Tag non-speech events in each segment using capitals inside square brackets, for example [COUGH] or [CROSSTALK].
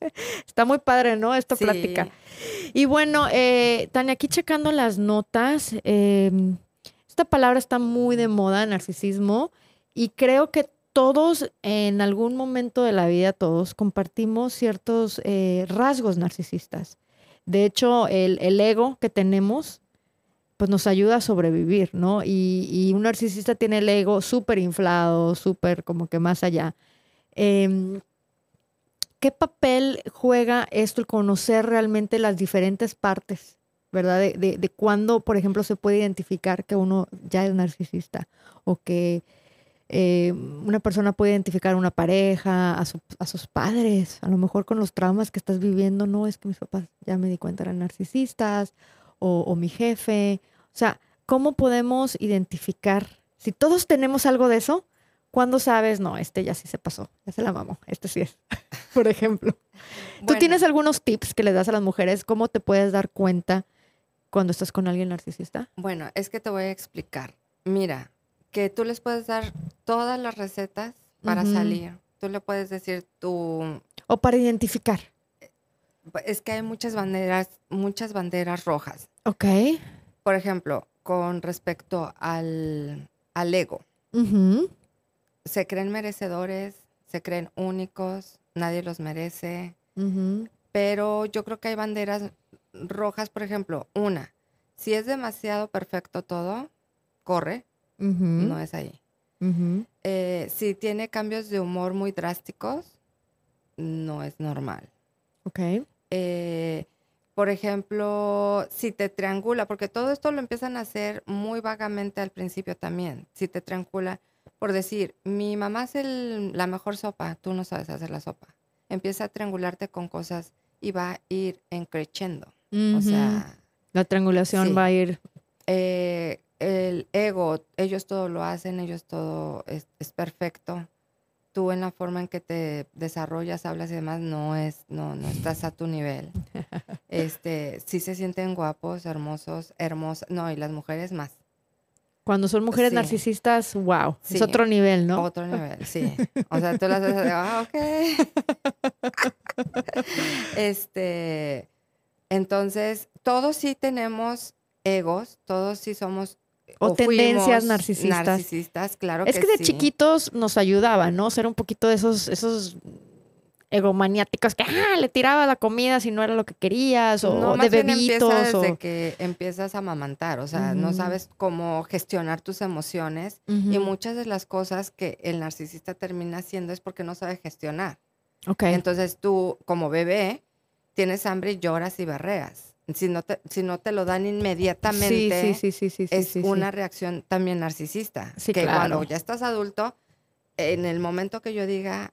[LAUGHS] Está muy padre, ¿no? Esta plática. Y bueno, eh, Tania, aquí checando las notas, em, esta palabra está muy de moda, narcisismo, y creo que todos en algún momento de la vida, todos compartimos ciertos eh, rasgos narcisistas. De hecho, el, ego que tenemos, pues nos ayuda a sobrevivir, ¿no? Y, un narcisista tiene el ego súper inflado, súper como que más allá. Em, ¿Qué papel juega esto el conocer realmente las diferentes partes, ¿verdad? De, de, de cuándo, por ejemplo, se puede identificar que uno ya es narcisista o que eh, una persona puede identificar a una pareja, a, sus padres, a lo mejor con los traumas que estás viviendo, no es que mis papás ya me di cuenta eran narcisistas o, mi jefe. O sea, ¿cómo podemos identificar? Si todos tenemos algo de eso, ¿cuándo sabes? No, este ya sí se pasó, ya se la mamó, este sí es, [LAUGHS] por ejemplo. ¿Tú tienes algunos tips que le das a las mujeres? ¿Cómo te puedes dar cuenta cuando estás con alguien narcisista? Bueno, es que te voy a explicar. Mira, que tú les puedes dar todas las recetas para salir. Tú le puedes decir tu... O para identificar. Es que hay muchas banderas, muchas banderas rojas. Ok. Por ejemplo, con respecto al, ego. Se creen merecedores, se creen únicos, nadie los merece. Pero yo creo que hay banderas rojas, por ejemplo, una, si es demasiado perfecto todo, corre, no es ahí. Eh, si tiene cambios de humor muy drásticos, no es normal. Ok. Eh, por ejemplo, si te triangula, porque todo esto lo empiezan a hacer muy vagamente al principio también. Si te triangula, por decir, mi mamá hace la mejor sopa, tú no sabes hacer la sopa. Empieza a triangularte con cosas y va a ir encrechendo. O sea. La triangulación va a ir. Eh, el ego, ellos todo lo hacen, ellos todo es, perfecto. Tú en la forma en que te desarrollas, hablas y demás, no es, no, no estás a tu nivel. [LAUGHS] Este, sí se sienten guapos, hermosos, hermosas, no, y las mujeres más. Cuando son mujeres narcisistas, wow, es otro nivel, ¿no? Otro nivel, sí. O sea, tú las ves, ah, ok. [LAUGHS] este, entonces, todos sí tenemos egos, todos sí somos o, tendencias narcisistas. Narcisistas, claro. Es que, de chiquitos nos ayudaba, ¿no? Ser un poquito de esos, esos egomaniáticos que ah, le tiraba la comida si no era lo que querías, o de bebitos. desde que empiezas a amamantar, o sea, no sabes cómo gestionar tus emociones y muchas de las cosas que el narcisista termina haciendo es porque no sabe gestionar. Ok. Entonces tú, como bebé, tienes hambre y lloras y berreas si no te, si no te lo dan inmediatamente, es una reacción también narcisista. que cuando ya estás adulto, en el momento que yo diga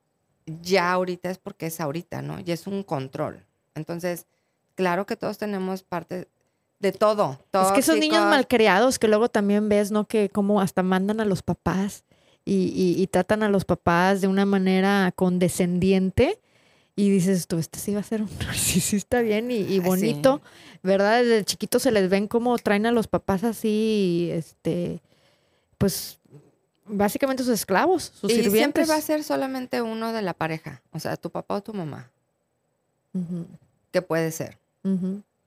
ya ahorita es porque es ahorita, ¿no? Y es un control. Entonces, claro que todos tenemos parte de todo. Es que esos niños malcriados que luego también ves, ¿no? Que como hasta mandan a los papás y, y tratan a los papás de una manera condescendiente y dices tú, este sí va a ser un [LAUGHS] narcisista bien y, bonito, ¿verdad? Desde chiquito se les ven como traen a los papás así, este, pues básicamente sus esclavos, sus y siempre va a ser solamente uno de la pareja, o sea, tu papá o tu mamá, que puede ser.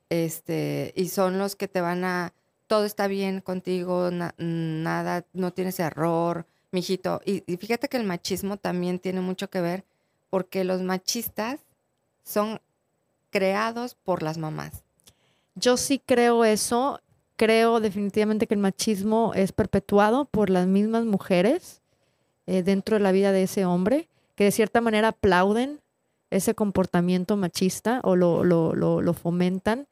Este, y son los que te van a, todo está bien contigo, nada, no tienes error, mijito. Y, y fíjate que el machismo también tiene mucho que ver porque los machistas son creados por las mamás. Yo sí creo eso. Creo definitivamente que el machismo es perpetuado por las mismas mujeres eh, dentro de la vida de ese hombre, que de cierta manera aplauden ese comportamiento machista o lo, lo, lo fomentan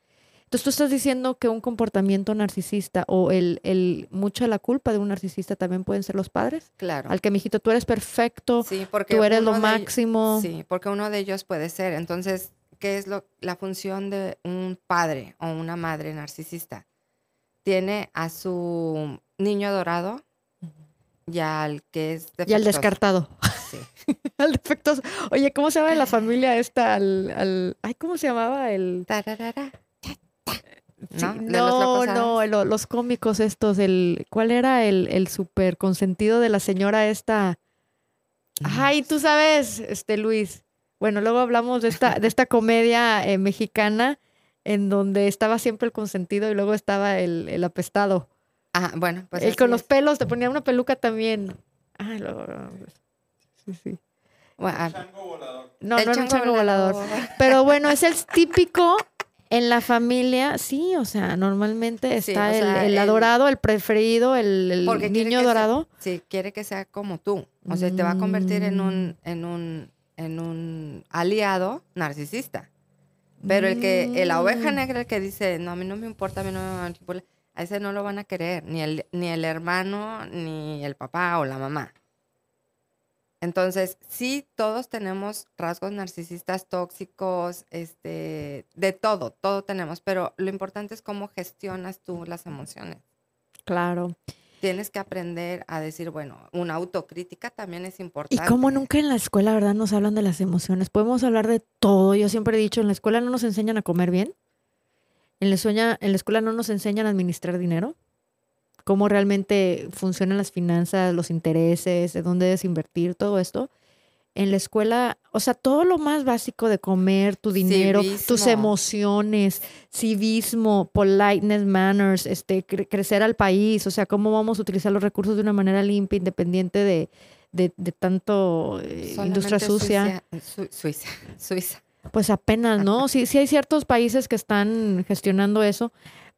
entonces tú estás diciendo que un comportamiento narcisista o el, el mucha de la culpa de un narcisista también pueden ser los padres. Claro. Al que, mijito, tú eres perfecto, porque tú eres lo máximo. sí, porque uno de ellos puede ser. Entonces, ¿qué es lo, la función de un padre o una madre narcisista? Tiene a su niño adorado y al que es defectuoso. Y al descartado. Sí. [LAUGHS] al defectuoso. Oye, ¿cómo se llama la familia esta? Al, al, ay, ¿cómo se llamaba? El... Tararara. ¿no? no, los, cómicos estos, el, ¿cuál era el, el súper consentido de la señora esta? Ay, tú sabes, este Luis. Bueno, luego hablamos de esta, de esta comedia eh, mexicana en donde estaba siempre el consentido y luego estaba el, apestado. Ah, bueno, pues. El con los pelos, te ponía una peluca también. Ah, luego. Sí, sí. el chango volador. No, no el chango volador. Pero bueno, es el típico en la familia, sí, o sea, normalmente está el, adorado, el preferido, el, niño dorado. sí, quiere que sea como tú. O sea, te va a convertir en un, mm. en un, en un aliado narcisista. Pero el que, la oveja mm. negra, el que dice, no, a mí no me importa, a mí no me a ese no lo van a querer, ni el, ni el hermano, ni el papá o la mamá. Entonces, sí, todos tenemos rasgos narcisistas tóxicos, este, de todo, todo tenemos, pero lo importante es cómo gestionas tú las emociones. Claro. Tienes que aprender a decir, bueno, una autocrítica también es importante. Y como nunca en la escuela, ¿verdad? Nos hablan de las emociones. Podemos hablar de todo. Yo siempre he dicho, en la escuela no nos enseñan a comer bien. En la, en la escuela no nos enseñan a administrar dinero cómo realmente funcionan las finanzas, los intereses, de dónde debes invertir, todo esto. En la escuela, o sea, todo lo más básico de comer, tu dinero, tus emociones, civismo, politeness, manners, este, crecer al país, o sea, cómo vamos a utilizar los recursos de una manera limpia, independiente de, de, tanto eh, industria sucia. Suiza, [LAUGHS] Suiza. Pues apenas, ¿no? [LAUGHS] Sí, sí hay ciertos países que están gestionando eso,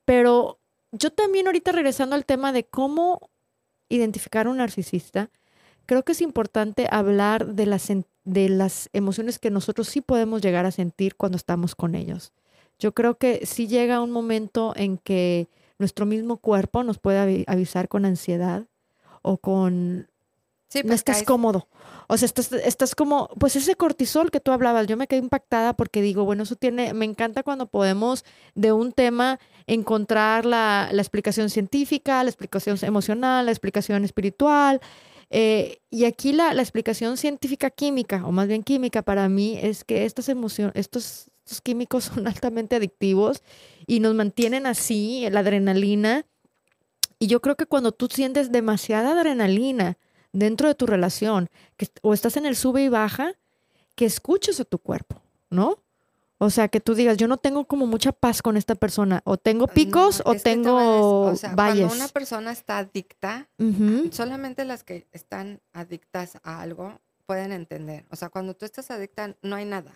pero yo también ahorita regresando al tema de cómo identificar a un narcisista, creo que es importante hablar de las, de las emociones que nosotros sí podemos llegar a sentir cuando estamos con ellos. Yo creo que sí llega un momento en que nuestro mismo cuerpo nos puede avisar con ansiedad o con no pues, estás cómodo. O sea, estás, estás como, pues ese cortisol que tú hablabas, yo me quedé impactada porque digo, bueno, eso tiene, me encanta cuando podemos de un tema encontrar la, la explicación científica, la explicación emocional, la explicación espiritual. Eh, y aquí la, la, explicación científica química, o más bien química para mí, es que estas emociones, estos, estos químicos [LAUGHS] son altamente adictivos y nos mantienen así, la adrenalina. Y yo creo que cuando tú sientes demasiada adrenalina, dentro de tu relación, o estás en el sube y baja, que escuches a tu cuerpo, ¿no? O sea, que tú digas, yo no tengo como mucha paz con esta persona, o tengo picos o tengo o sea, valles. Cuando una persona está adicta, solamente las que están adictas a algo pueden entender. O sea, cuando tú estás adicta, no hay nada.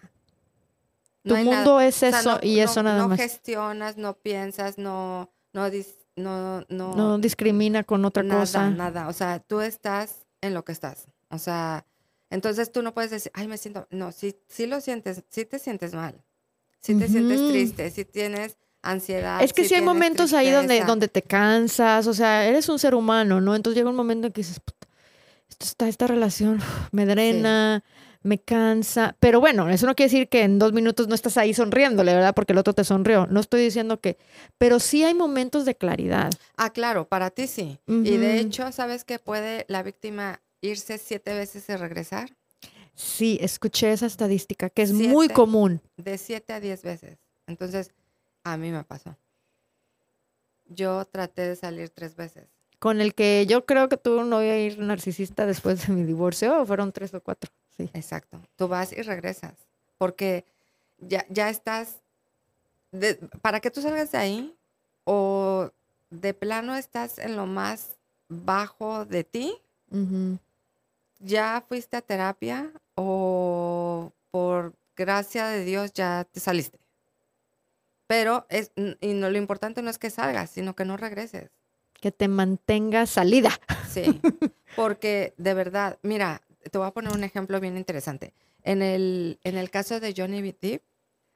tu mundo es eso y eso nada más. No gestionas, no piensas, no, no, no, no, no discrimina con otra cosa. Nada, nada. O sea, tú estás en lo que estás. O sea, entonces tú no puedes decir, ay, me siento, no, si, si lo sientes, si te sientes mal, si te sientes triste, si tienes ansiedad. Es que si, hay momentos ahí donde, donde te cansas, o sea, eres un ser humano, ¿no? Entonces llega un momento en que dices, esto está, esta relación me drena, me cansa. Pero bueno, eso no quiere decir que en dos minutos no estás ahí sonriéndole, ¿verdad? Porque el otro te sonrió. No estoy diciendo que, pero sí hay momentos de claridad. Ah, claro, para ti sí. Y de hecho, ¿sabes que puede la víctima irse siete veces y regresar? Sí, escuché esa estadística, que es muy común. De siete a diez veces. Entonces, a mí me pasó. Yo traté de salir tres veces. Con el que yo creo que tú no voy a ir narcisista después de mi divorcio, o fueron tres o cuatro. Sí. Exacto. Tú vas y regresas. Porque ya, ya estás. para que tú salgas de ahí, o de plano estás en lo más bajo de ti, ya fuiste a terapia, o por gracia de Dios ya te saliste. Pero es, y no, lo importante no es que salgas, sino que no regreses. Que te mantengas salida. Sí, [LAUGHS] porque de verdad, mira, te voy a poner un ejemplo bien interesante. En el, en el caso de Johnny Depp,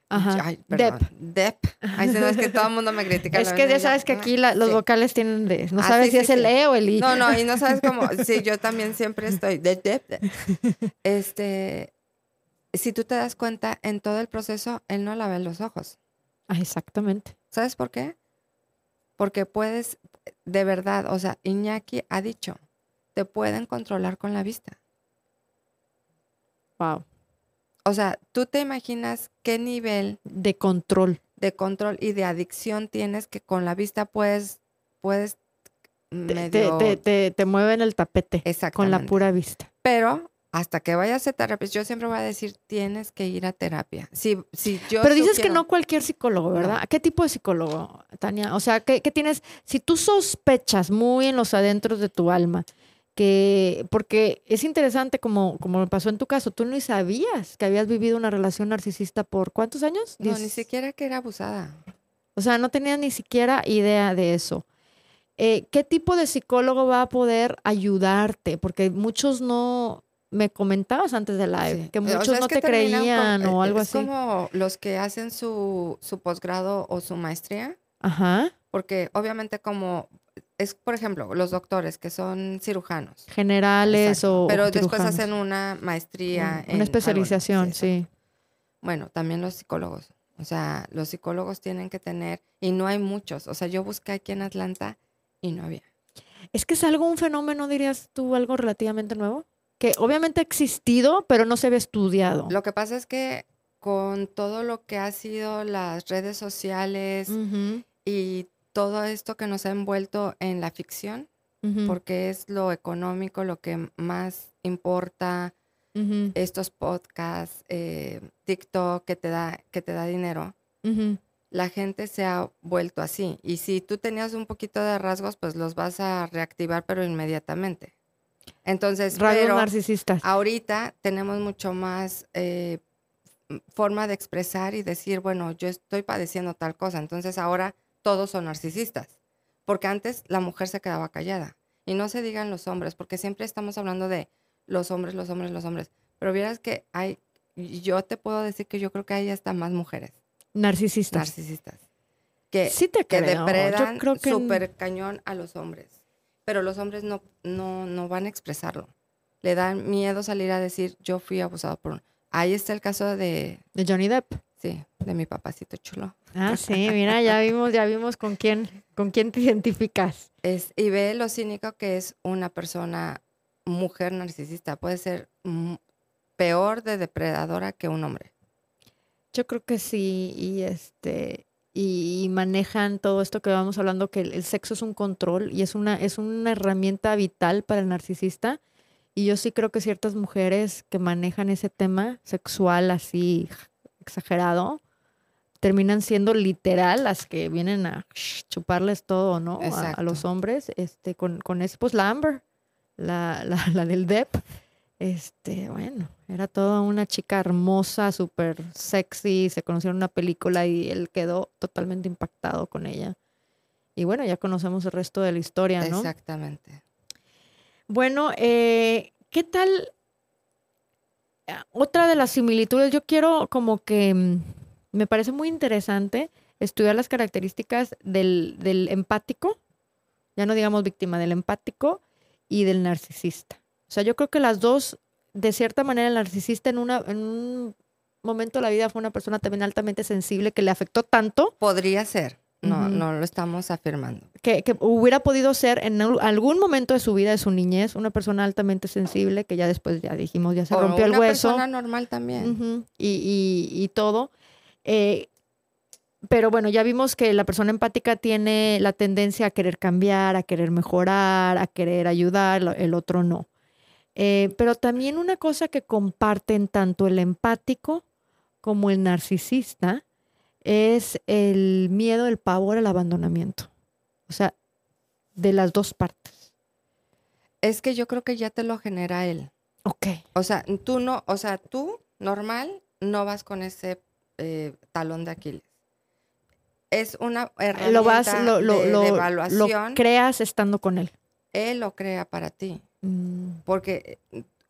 Ajá. Ay, perdón. Depp. Ay, es que [LAUGHS] todo el mundo me critica. Es que ya sabes que aquí los vocales tienen de. No ah, sabes si es el E o el I. No, no, y no sabes cómo. [LAUGHS] Sí, yo también siempre estoy. De Depp. [LAUGHS] Este. Si tú te das cuenta, en todo el proceso, él no la ve en los ojos. Ah, exactamente. ¿Sabes por qué? Porque puedes, de verdad, o sea, Iñaki ha dicho, te pueden controlar con la vista. Wow. O sea, tú te imaginas qué nivel de control, de control y de adicción tienes que con la vista puedes, puedes te, te, te, mueven el tapete con la pura vista. Pero hasta que vayas a terapia, yo siempre voy a decir, tienes que ir a terapia. Si, si yo Pero dices que no cualquier psicólogo, ¿verdad? ¿Qué tipo de psicólogo, Tania? O sea, ¿qué, tienes? Si tú sospechas muy en los adentros de tu alma, que, porque es interesante como, como pasó en tu caso, tú no sabías que habías vivido una relación narcisista por cuántos años? No, ni siquiera que era abusada. O sea, no tenías ni siquiera idea de eso. Eh, ¿Qué tipo de psicólogo va a poder ayudarte? Porque muchos no, me comentabas antes de live, que muchos no te creían o algo así. Es como los que hacen su, su posgrado o su maestría. Ajá. Porque obviamente como es, por ejemplo, los doctores que son cirujanos. Generales o Pero después hacen una maestría. Una especialización, sí. Bueno, también los psicólogos. O sea, los psicólogos tienen que tener, y no hay muchos. O sea, yo busqué aquí en Atlanta y no había. Es que es algo, un fenómeno, dirías tú, algo relativamente nuevo que obviamente ha existido, pero no se había estudiado. Lo que pasa es que con todo lo que ha sido las redes sociales y todo esto que nos ha envuelto en la ficción, porque es lo económico lo que más importa, estos podcasts, eh, TikTok que te da, que te da dinero. La gente se ha vuelto así. Y si tú tenías un poquito de rasgos, pues los vas a reactivar, pero inmediatamente. Entonces, pero narcisistas. ahorita tenemos mucho más eh, forma de expresar y decir, bueno, yo estoy padeciendo tal cosa. Entonces ahora todos son narcisistas. Porque antes la mujer se quedaba callada. Y no se digan los hombres, porque siempre estamos hablando de los hombres, los hombres, los hombres. Pero vieras que hay, yo te puedo decir que yo creo que hay hasta más mujeres. Narcisistas. Narcisistas. Que, sí te que depredan súper cañón a los hombres pero los hombres no, no, no van a expresarlo. Le dan miedo salir a decir, yo fui abusado por un... Ahí está el caso de... De Johnny Depp. Sí, de mi papacito chulo. Ah, sí, mira, ya vimos, ya vimos con quién, con quién te identificas. Es, y ve lo cínico que es una persona, mujer narcisista. Puede ser peor de depredadora que un hombre. Yo creo que sí, y este, y, manejan todo esto que vamos hablando, que el, sexo es un control y es una, es una herramienta vital para el narcisista. Y yo sí creo que ciertas mujeres que manejan ese tema sexual así exagerado, terminan siendo literal las que vienen a chuparles todo, ¿no? A, los hombres, este, con, con ese, pues la Amber, la, la, [LAUGHS] la del DEP este, bueno, era toda una chica hermosa, súper sexy, se conocieron en una película y él quedó totalmente impactado con ella. Y bueno, ya conocemos el resto de la historia, ¿no? Exactamente. Bueno, eh, ¿qué tal? Otra de las similitudes, yo quiero como que mm, me parece muy interesante estudiar las características del, del empático, ya no digamos víctima, del empático y del narcisista. O sea, yo creo que las dos, de cierta manera, el narcisista en, una, en un momento de la vida fue una persona también altamente sensible que le afectó tanto. Podría ser. No, no lo estamos afirmando. Que, hubiera podido ser en algún momento de su vida, de su niñez, una persona altamente sensible, que ya después ya dijimos, ya se rompió el hueso. Una persona normal también. y, y, todo. Eh, pero bueno, ya vimos que la persona empática tiene la tendencia a querer cambiar, a querer mejorar, a querer ayudar, el otro no. Eh, pero también una cosa que comparten tanto el empático como el narcisista es el miedo, el pavor al abandonamiento. O sea, de las dos partes. Es que yo creo que ya te lo genera él. Ok. O sea, tú no, o sea, tú normal no vas con ese eh, talón de Aquiles. Es una herramienta lo vas, lo, de evaluación. Lo creas estando con él. Él lo crea para ti. Mm. Porque,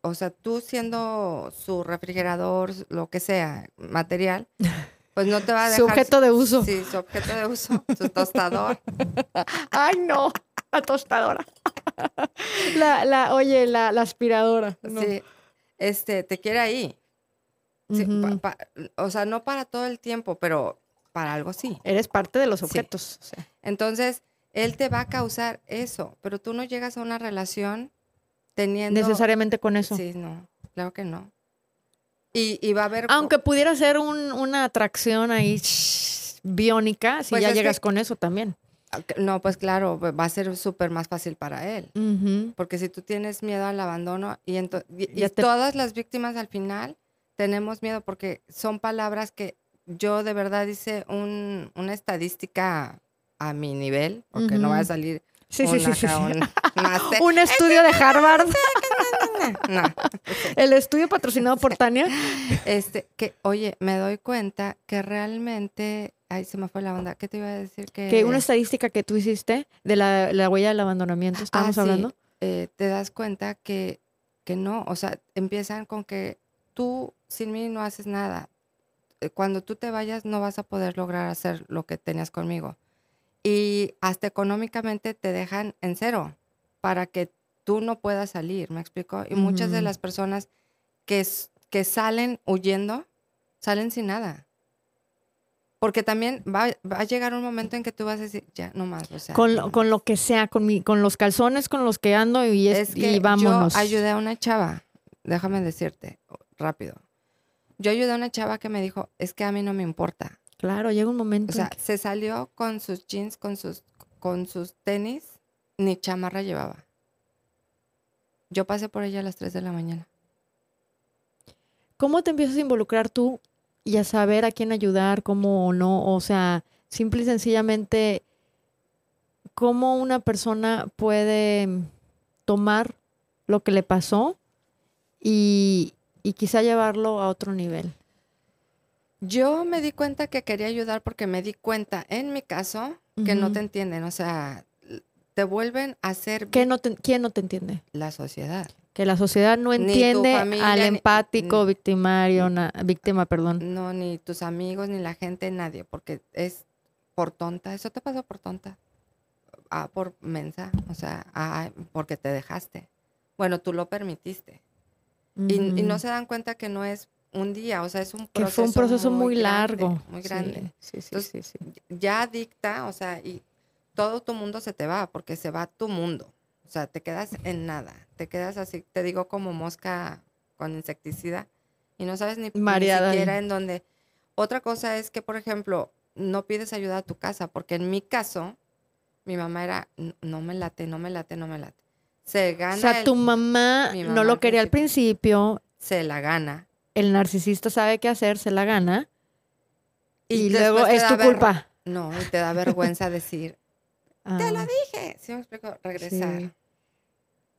o sea, tú siendo su refrigerador, lo que sea, material, pues no te va a [LAUGHS] dejar. Su objeto de uso. Sí, su objeto de uso, su tostador. [LAUGHS] Ay, no, la tostadora. [LAUGHS] La, la, oye, la, aspiradora. Sí, este, te quiere ahí. O sea, no para todo el tiempo, pero para algo sí. Eres parte de los objetos. Entonces, él te va a causar eso, pero tú no llegas a una relación teniendo... Necesariamente con eso. Sí, no, claro que no. Y, va a haber... Aunque pudiera ser una atracción ahí biónica, si pues ya llegas con eso también. Ah, no, pues claro, va a ser súper más fácil para él. Porque si tú tienes miedo al abandono y, y, todas las víctimas al final tenemos miedo porque son palabras que yo de verdad hice una estadística a mi nivel, porque no va a salir Sí, sí, sí, Un, [LAUGHS] estudio de Harvard. no. [LAUGHS] El estudio patrocinado por [LAUGHS] Tania. Este, que, oye, me doy cuenta que realmente. Ay, se me fue la onda. ¿Qué te iba a decir? Que, una estadística que tú hiciste de la, huella del abandonamiento, estábamos ah, hablando. Eh, te das cuenta que, que no, o sea, empiezan con que tú sin mí no haces nada. Eh, cuando tú te vayas no vas a poder lograr hacer lo que tenías conmigo y hasta económicamente te dejan en cero para que tú no puedas salir, ¿me explico? Y muchas de las personas que, que salen huyendo, salen sin nada. Porque también va, a llegar un momento en que tú vas a decir, ya, no más. O sea, con, lo, con lo que sea, con, mi, con los calzones con los que ando y, es, que vámonos. Yo ayudé a una chava, déjame decirte rápido. Yo ayudé a una chava que me dijo, es que a mí no me importa. Claro, llega un momento. O sea, se salió con sus jeans, con sus, con sus tenis, ni chamarra llevaba. Yo pasé por ella a las 3 de la mañana. ¿Cómo te empiezas a involucrar tú y a saber a quién ayudar, cómo o no? O sea, simple y sencillamente, ¿cómo una persona puede tomar lo que le pasó y, y quizá llevarlo a otro nivel? Yo me di cuenta que quería ayudar porque me di cuenta, en mi caso, que no te entienden. O sea, te vuelven a hacer... ¿Quién no te entiende? La sociedad. Que la sociedad no entiende al empático, victimario, víctima, perdón. No, ni tus amigos, ni la gente, nadie, porque es por tonta. Eso te pasó por tonta. Ah, por mensa, o sea, ah, porque te dejaste. Bueno, tú lo permitiste. Y, no se dan cuenta que no es un día, o sea, es un proceso. Que fue un proceso muy, largo. muy grande. Sí, sí, sí, sí, Ya dicta, o sea, y todo tu mundo se te va, porque se va tu mundo. O sea, te quedas en nada. Te quedas así, te digo, como mosca con insecticida y no sabes ni, ni siquiera en dónde. Otra cosa es que, por ejemplo, no pides ayuda a tu casa, porque en mi caso, mi mamá era, no me late, no me late, no me late. Se gana. O sea, tu mamá, no lo quería al principio. Se la gana el narcisista sabe qué hacer, se la gana, y, luego es tu culpa. No, y te da vergüenza decir, te lo ah. dije. ¿Sí me explico? Regresar.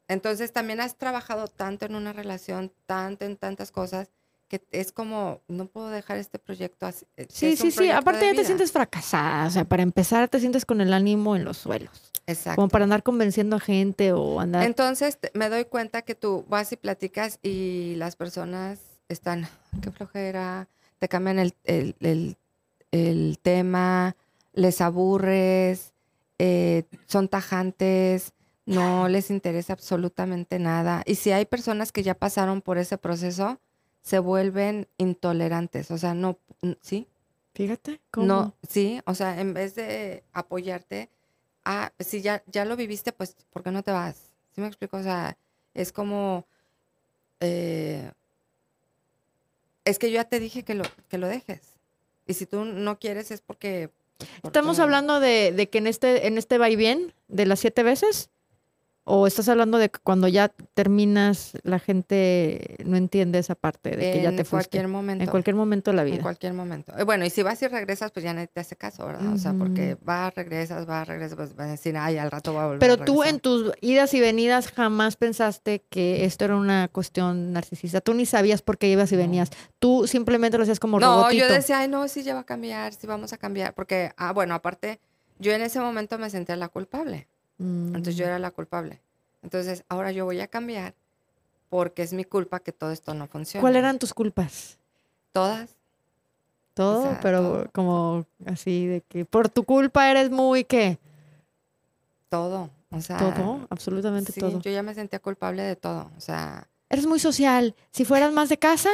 Entonces también has trabajado tanto en una relación, tanto en tantas cosas, que es como, no puedo dejar este proyecto así. Eh, sí, sí, sí. Aparte ya te sientes fracasada. O sea, para empezar te sientes con el ánimo en los suelos. Exacto. Como para andar convenciendo a gente o andar. Entonces me doy cuenta que tú vas y platicas y las personas están, qué flojera, te cambian el, tema, les aburres, eh, son tajantes, no les interesa absolutamente nada. Y si hay personas que ya pasaron por ese proceso, se vuelven intolerantes, o sea, no, ¿sí? Fíjate, ¿cómo? No, sí, o sea, en vez de apoyarte, ah, si ya, ya lo viviste, pues, ¿por qué no te vas? ¿Sí me explico? O sea, es como, eh, es que yo ya te dije que lo, que lo dejes. Y si tú no quieres es porque... Pues, Estamos hablando de, de, que en este, en este va y bien de las siete veces, ¿O estás hablando de que cuando ya terminas, la gente no entiende esa parte de que ya te fuiste? En cualquier momento. En cualquier momento de la vida. En cualquier momento. Eh, bueno, y si vas y regresas, pues ya nadie te hace caso, ¿verdad? O sea, porque vas, regresas, vas, regresas, pues vas a decir, ay, al rato va a volver. Pero tú en tus idas y venidas jamás pensaste que esto era una cuestión narcisista. Tú ni sabías por qué ibas y venías. Tú simplemente lo hacías como No, yo decía, ay, no, sí ya va a cambiar, sí vamos a cambiar. Porque, ah, bueno, aparte, yo en ese momento me sentía la culpable. Entonces yo mm. era la culpable. Entonces ahora yo voy a cambiar porque es mi culpa que todo esto no funciona. ¿Cuáles eran tus culpas? Todas. Todo, pero como así de que por tu culpa eres muy qué? Todo, o sea. Todo, absolutamente todo. Yo ya me sentía culpable de todo, o sea. Eres muy social. Si fueras más de casa,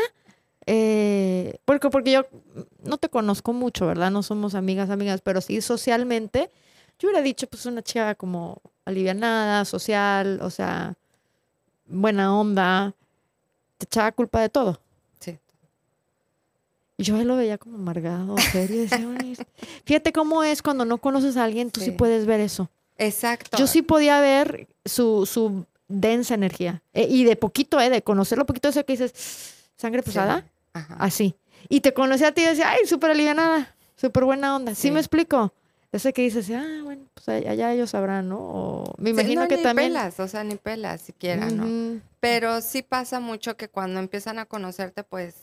eh, porque, porque yo no te conozco mucho, ¿verdad? No somos amigas, amigas, pero sí socialmente yo hubiera dicho, pues una chica como alivianada, social, o sea, buena onda, te echaba culpa de todo. Sí. Yo lo veía como amargado, serio. Fíjate cómo es cuando no conoces a alguien, tú sí, puedes ver eso. Exacto. Yo sí podía ver su, su densa energía. Eh, y de poquito, ¿eh? De conocerlo poquito, eso que dices, sangre pesada. Así. Y te conocí a ti y decía, ay, súper alivianada, súper buena onda. ¿Sí? me explico? Ese que dices, ah, bueno, pues allá ellos sabrán, ¿no? O me imagino que ni también. pelas, o sea, ni pelas siquiera, ¿no? Pero sí pasa mucho que cuando empiezan a conocerte, pues,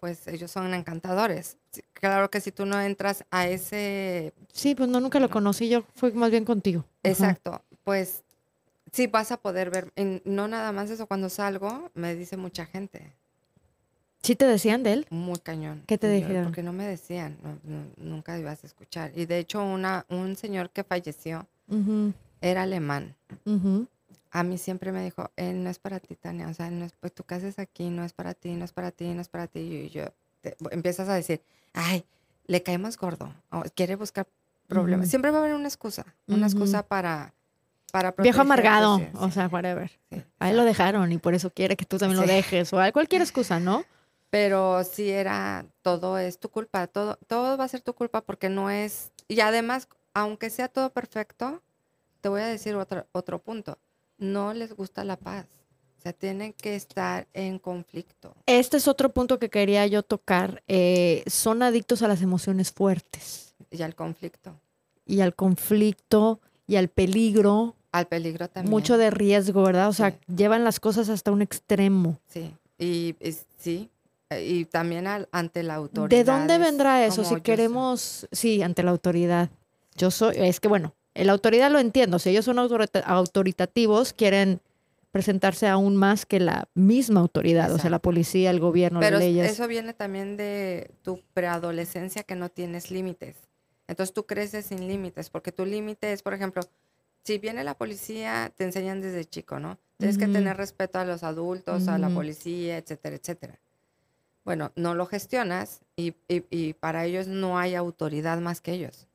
pues ellos son encantadores. Claro que si tú no entras a ese. Sí, pues no, nunca lo conocí, yo fui más bien contigo. Exacto, pues sí vas a poder ver, no nada más eso, cuando salgo, me dice mucha gente. ¿Sí te decían de él? Muy cañón. ¿Qué te dijeron? Porque no me decían, nunca ibas a escuchar. Y de hecho, una, un señor que falleció era alemán. A mí siempre me dijo, él no es para ti, Tania. O sea, no es, pues tú qué haces aquí, no es para ti, no es para ti, no es para ti. Y yo, empiezas a decir, ay, le caemos gordo, quiere buscar problemas. Siempre va a haber una excusa, una excusa para para Viejo amargado, o sea, whatever. a él lo dejaron y por eso quiere que tú también lo dejes, o cualquier [LAUGHS] excusa, ¿no? Pero si era, todo es tu culpa, todo, todo va a ser tu culpa porque no es, y además, aunque sea todo perfecto, te voy a decir otro, otro punto, no les gusta la paz. O sea, tienen que estar en conflicto. Este es otro punto que quería yo tocar. Eh, son adictos a las emociones fuertes. Y al conflicto. Y al conflicto y al peligro. Al peligro también. Mucho de riesgo, ¿verdad? O sea, llevan las cosas hasta un extremo. Sí, y, sí, y también ante la autoridad. ¿De dónde vendrá eso? Si queremos, sí, ante la autoridad. Yo soy, es que bueno, la autoridad lo entiendo, si ellos son autoritativos, quieren presentarse aún más que la misma autoridad, o sea, la policía, el gobierno, Pero las leyes. eso viene también de tu preadolescencia que no tienes límites. Entonces tú creces sin límites, porque tu límite es, por ejemplo, si viene la policía, te enseñan desde chico, ¿no? Tienes que tener respeto a los adultos, a la policía, etcétera, etcétera. Bueno, no lo gestionas y, para ellos no hay autoridad más que ellos.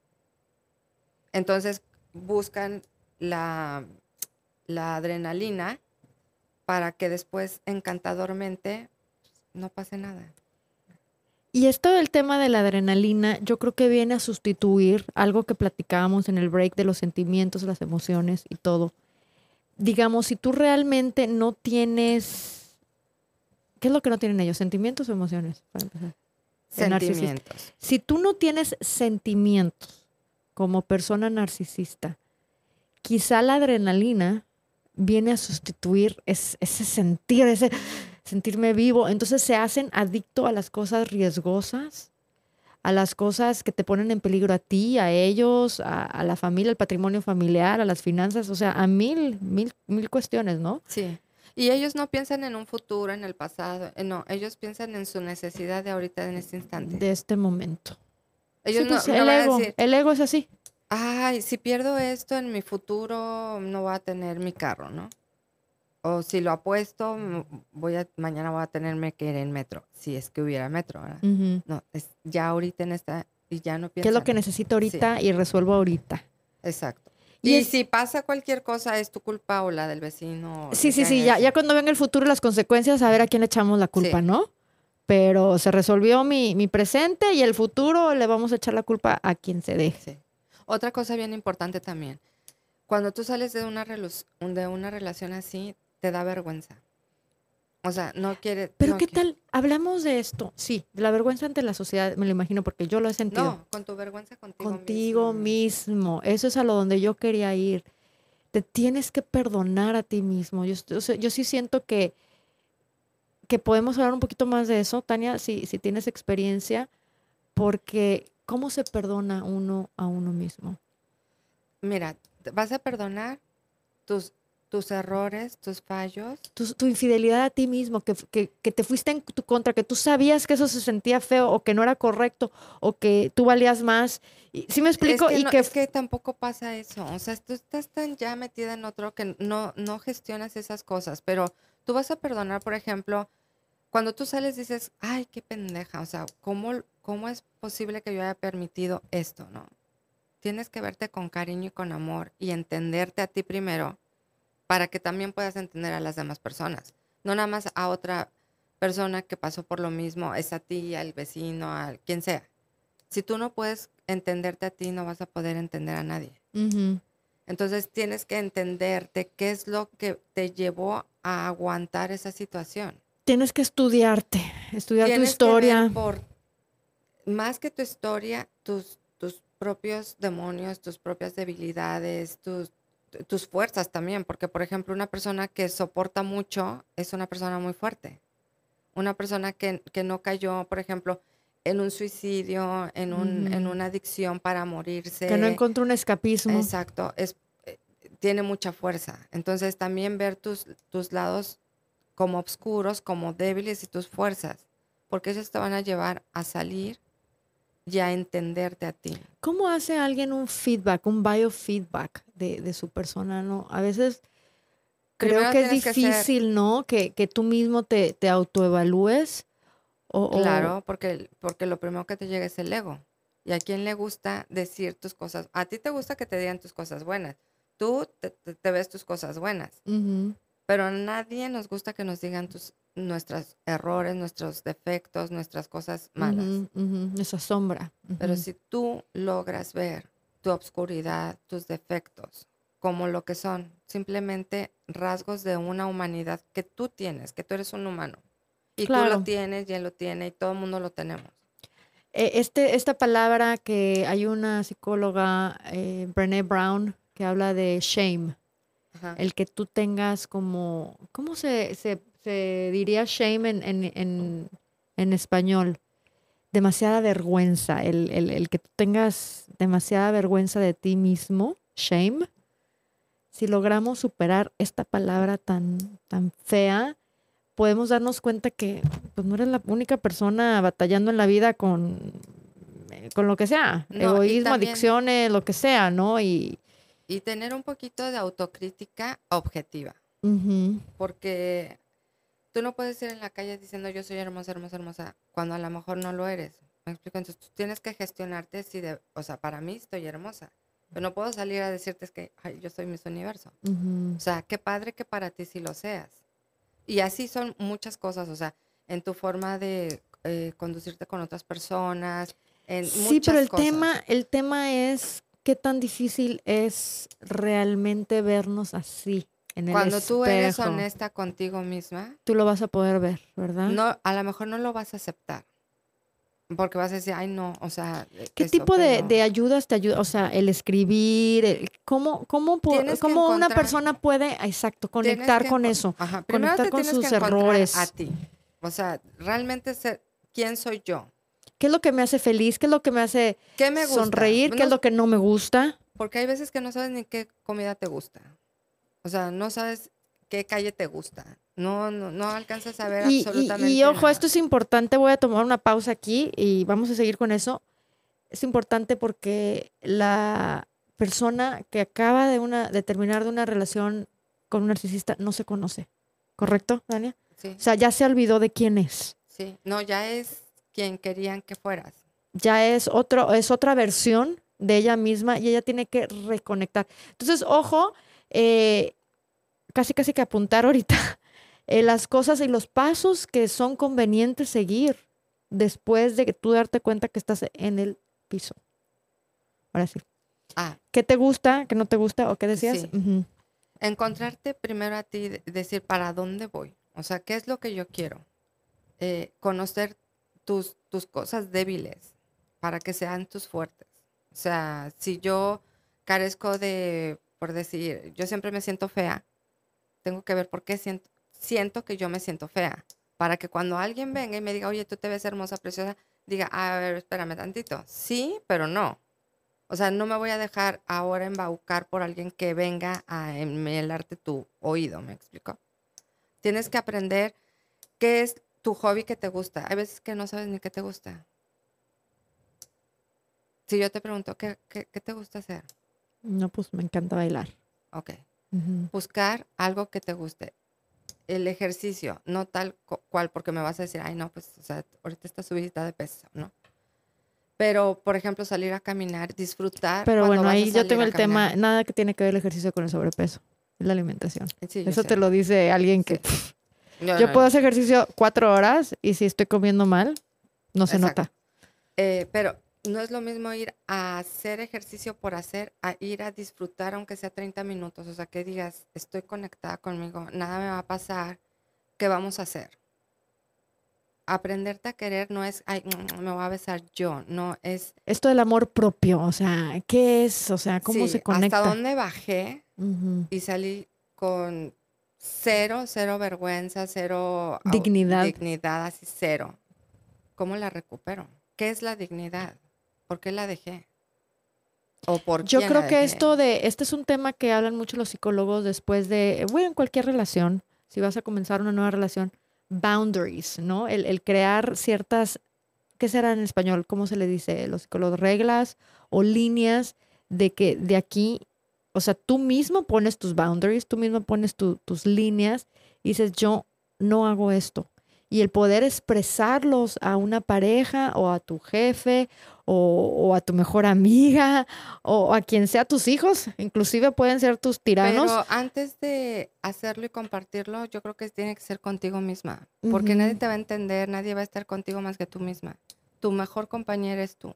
Entonces buscan la, la adrenalina para que después encantadormente no pase nada. Y esto del tema de la adrenalina, yo creo que viene a sustituir algo que platicábamos en el break de los sentimientos, las emociones y todo. Digamos, si tú realmente no tienes ¿Qué es lo que no tienen ellos? ¿Sentimientos o emociones? Para empezar. Sentimientos. Si tú no tienes sentimientos como persona narcisista, quizá la adrenalina viene a sustituir ese sentir, ese sentirme vivo. Entonces se hacen adicto a las cosas riesgosas, a las cosas que te ponen en peligro a ti, a ellos, a, a, la familia, al patrimonio familiar, a las finanzas, o sea, a mil, mil, mil cuestiones, ¿no? Sí. Y ellos no piensan en un futuro, en el pasado, eh, no, ellos piensan en su necesidad de ahorita, en este instante. De este momento. Ellos no, pues, el, ego, el ego es así. Ay, si pierdo esto en mi futuro, no voy a tener mi carro, ¿no? O si lo apuesto, voy a, mañana voy a tenerme que ir en metro, si es que hubiera metro, ¿verdad? No, es ya ahorita en esta, y ya no pienso. ¿Qué es lo que necesito ahorita y resuelvo ahorita? Exacto. Y, si pasa cualquier cosa, es tu culpa o la del vecino. Sí, sí, sí, ya, ya cuando venga el futuro las consecuencias, a ver a quién le echamos la culpa, ¿no? Pero se resolvió mi, mi, presente y el futuro le vamos a echar la culpa a quien se deje. Otra cosa bien importante también, cuando tú sales de una, de una relación así, te da vergüenza. O sea, no quiere. Pero ¿qué tal? Hablamos de esto. Sí, de la vergüenza ante la sociedad, me lo imagino, porque yo lo he sentido. No, con tu vergüenza contigo, contigo mismo. Eso es a lo donde yo quería ir. Te tienes que perdonar a ti mismo. Yo, yo sí siento que, que podemos hablar un poquito más de eso, Tania, si, si tienes experiencia, porque ¿cómo se perdona uno a uno mismo? Mira, vas a perdonar tus tus errores, tus fallos. Tu, infidelidad a ti mismo, que, que, te fuiste en tu contra, que tú sabías que eso se sentía feo o que no era correcto o que tú valías más. ¿Sí me explico? Es que, y que... es que tampoco pasa eso. O sea, tú estás tan ya metida en otro que no, no gestionas esas cosas, pero tú vas a perdonar, por ejemplo, cuando tú sales dices, ay, qué pendeja, o sea, ¿cómo, cómo es posible que yo haya permitido esto, no? Tienes que verte con cariño y con amor y entenderte a ti primero para que también puedas entender a las demás personas. No nada más a otra persona que pasó por lo mismo, es a ti, al vecino, al quien sea. Si tú no puedes entenderte a ti, no vas a poder entender a nadie. Entonces tienes que entenderte qué es lo que te llevó a aguantar esa situación. Tienes que estudiarte, estudiar tu historia. por, más que tu historia, tus, tus propios demonios, tus propias debilidades, tus, tus fuerzas también, porque por ejemplo una persona que soporta mucho es una persona muy fuerte. Una persona que, que no cayó, por ejemplo, en un suicidio, en, un, en una adicción para morirse. Que no encontró un escapismo. Exacto, es, eh, tiene mucha fuerza. Entonces también ver tus, tus lados como oscuros, como débiles y tus fuerzas, porque esos te van a llevar a salir y a entenderte a ti. ¿Cómo hace alguien un feedback, un biofeedback de, de su persona? ¿no? A veces creo que es difícil, ¿no? Que, que, tú mismo te, te autoevalúes. O, claro, porque, porque lo primero que te llega es el ego. ¿Y a quién le gusta decir tus cosas? A ti te gusta que te digan tus cosas buenas. Tú te, ves tus cosas buenas. Pero a nadie nos gusta que nos digan tus, nuestros errores, nuestros defectos, nuestras cosas malas. Esa sombra. Pero si tú logras ver tu obscuridad, tus defectos, como lo que son, simplemente rasgos de una humanidad que tú tienes, que tú eres un humano. Y tú lo tienes, y él lo tiene, y todo el mundo lo tenemos. Eh, este, esta palabra que hay una psicóloga, eh, Brené Brown, que habla de shame. El que tú tengas como, ¿cómo se, se se diría shame en, en, español. Demasiada vergüenza, el, que tú tengas demasiada vergüenza de ti mismo, shame. Si logramos superar esta palabra tan, tan fea, podemos darnos cuenta que pues, no eres la única persona batallando en la vida con, con lo que sea, egoísmo, adicciones, lo que sea, ¿no? Y, y tener un poquito de autocrítica objetiva. Porque tú no puedes ir en la calle diciendo yo soy hermosa, hermosa, hermosa, cuando a lo mejor no lo eres. ¿Me explico? Entonces tú tienes que gestionarte si de, o sea, para mí estoy hermosa. Pero no puedo salir a decirte que Ay, yo soy Miss Universo. O sea, qué padre que para ti sí lo seas. Y así son muchas cosas, o sea, en tu forma de eh, conducirte con otras personas, en sí, pero el tema, el tema es qué tan difícil es realmente vernos así. Cuando tú eres honesta contigo misma, tú lo vas a poder ver, ¿verdad? No, a lo mejor no lo vas a aceptar. Porque vas a decir, ay, no, o sea. E, ¿Qué tipo de, ayudas te ayuda? O sea, el escribir, ¿cómo, cómo, cómo una persona puede, exacto, conectar con eso? conectar con sus errores. A ti. O sea, realmente ser, ¿quién soy yo? ¿Qué es lo que me hace feliz? ¿Qué es lo que me hace sonreír? ¿Qué es lo que no me gusta? Porque hay veces que no sabes ni qué comida te gusta. O sea, no sabes qué calle te gusta. No, no, no alcanzas a ver absolutamente y, y ojo, esto es importante. Voy a tomar una pausa aquí y vamos a seguir con eso. Es importante porque la persona que acaba de, una, de terminar de una relación con un narcisista no se conoce. ¿Correcto, Dania? Sí. O sea, ya se olvidó de quién es. Sí, no, ya es quien querían que fueras. Ya es otro, es otra versión de ella misma y ella tiene que reconectar. Entonces, ojo, eh, casi casi que apuntar ahorita [LAUGHS] eh, las cosas y los pasos que son convenientes seguir después de que tú darte cuenta que estás en el piso. Ahora sí. Ah. ¿Qué te gusta, qué no te gusta o qué decías? Encontrarte primero a ti, decir para dónde voy. O sea, ¿qué es lo que yo quiero? Eh, conocer tus, tus cosas débiles para que sean tus fuertes. O sea, si yo carezco de por decir, yo siempre me siento fea, tengo que ver por qué siento, siento que yo me siento fea. Para que cuando alguien venga y me diga, oye, tú te ves hermosa, preciosa, diga, a ver, espérame tantito. Sí, pero no. O sea, no me voy a dejar ahora embaucar por alguien que venga a enmelarte tu oído, ¿me explico? Tienes que aprender qué es tu hobby que te gusta. Hay veces que no sabes ni qué te gusta. Si yo te pregunto, ¿qué, qué, qué te gusta hacer? No, pues me encanta bailar. Ok. Buscar algo que te guste. El ejercicio, no tal cual, porque me vas a decir, ay, no, pues, o sea, ahorita está subida de peso, ¿no? Pero, por ejemplo, salir a caminar, disfrutar. Pero bueno, ahí yo tengo el tema, nada que tiene que ver el ejercicio con el sobrepeso, es la alimentación. Eso te lo dice alguien que... [LAUGHS] Yo puedo hacer ejercicio cuatro horas y si estoy comiendo mal, no se nota. Eh, pero no es lo mismo ir a hacer ejercicio por hacer, a ir a disfrutar aunque sea 30 minutos. O sea, que digas, estoy conectada conmigo, nada me va a pasar, ¿qué vamos a hacer? Aprenderte a querer no es, ay, me voy a besar yo, no es... Esto del amor propio, o sea, ¿qué es? O sea, ¿cómo se conecta? ¿Hasta dónde bajé y salí con cero, cero vergüenza, cero... Dignidad. Dignidad, así cero. ¿Cómo la recupero? ¿Qué es la dignidad? ¿Por qué la dejé? ¿O por Yo creo que esto de, este es un tema que hablan mucho los psicólogos después de, bueno, en cualquier relación, si vas a comenzar una nueva relación, boundaries, ¿no? El, crear ciertas, ¿qué será en español? ¿Cómo se le dice? Los psicólogos, reglas o líneas de que de aquí, o sea, tú mismo pones tus boundaries, tú mismo pones tus líneas y dices, yo no hago esto y el poder expresarlos a una pareja o a tu jefe o, a tu mejor amiga o a quien sea tus hijos, inclusive pueden ser tus tiranos. Pero antes de hacerlo y compartirlo, yo creo que tiene que ser contigo misma, porque nadie te va a entender, nadie va a estar contigo más que tú misma. Tu mejor compañera es tú.